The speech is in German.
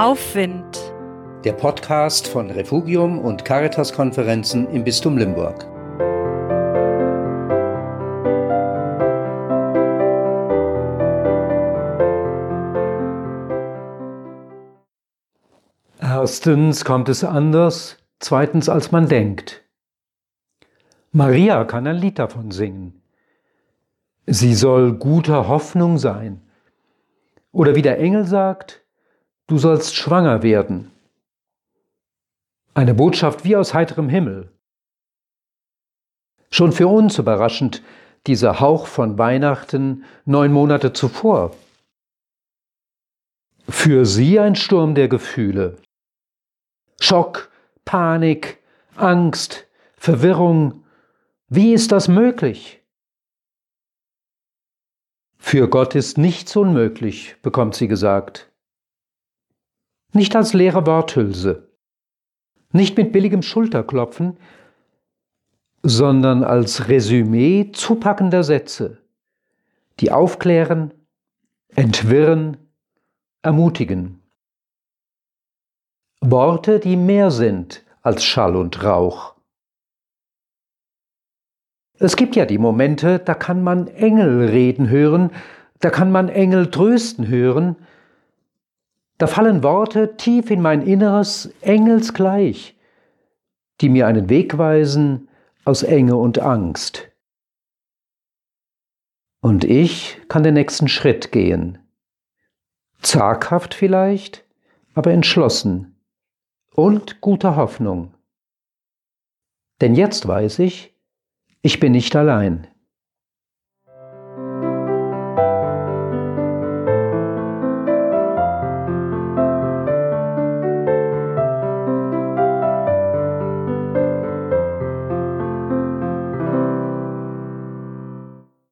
Aufwind. Der Podcast von Refugium und Caritas-Konferenzen im Bistum Limburg. Erstens kommt es anders, zweitens als man denkt. Maria kann ein Lied davon singen. Sie soll guter Hoffnung sein. Oder wie der Engel sagt, du sollst schwanger werden. Eine Botschaft wie aus heiterem Himmel. Schon für uns überraschend dieser Hauch von Weihnachten neun Monate zuvor. Für sie ein Sturm der Gefühle. Schock, Panik, Angst, Verwirrung. Wie ist das möglich? Für Gott ist nichts unmöglich, bekommt sie gesagt. Nicht als leere Worthülse, nicht mit billigem Schulterklopfen, sondern als Resümee zupackender Sätze, die aufklären, entwirren, ermutigen. Worte, die mehr sind als Schall und Rauch. Es gibt ja die Momente, da kann man Engel reden hören, da kann man Engel trösten hören, da fallen Worte tief in mein Inneres engelsgleich, die mir einen Weg weisen aus Enge und Angst. Und ich kann den nächsten Schritt gehen. Zaghaft vielleicht, aber entschlossen und guter Hoffnung. Denn jetzt weiß ich, ich bin nicht allein.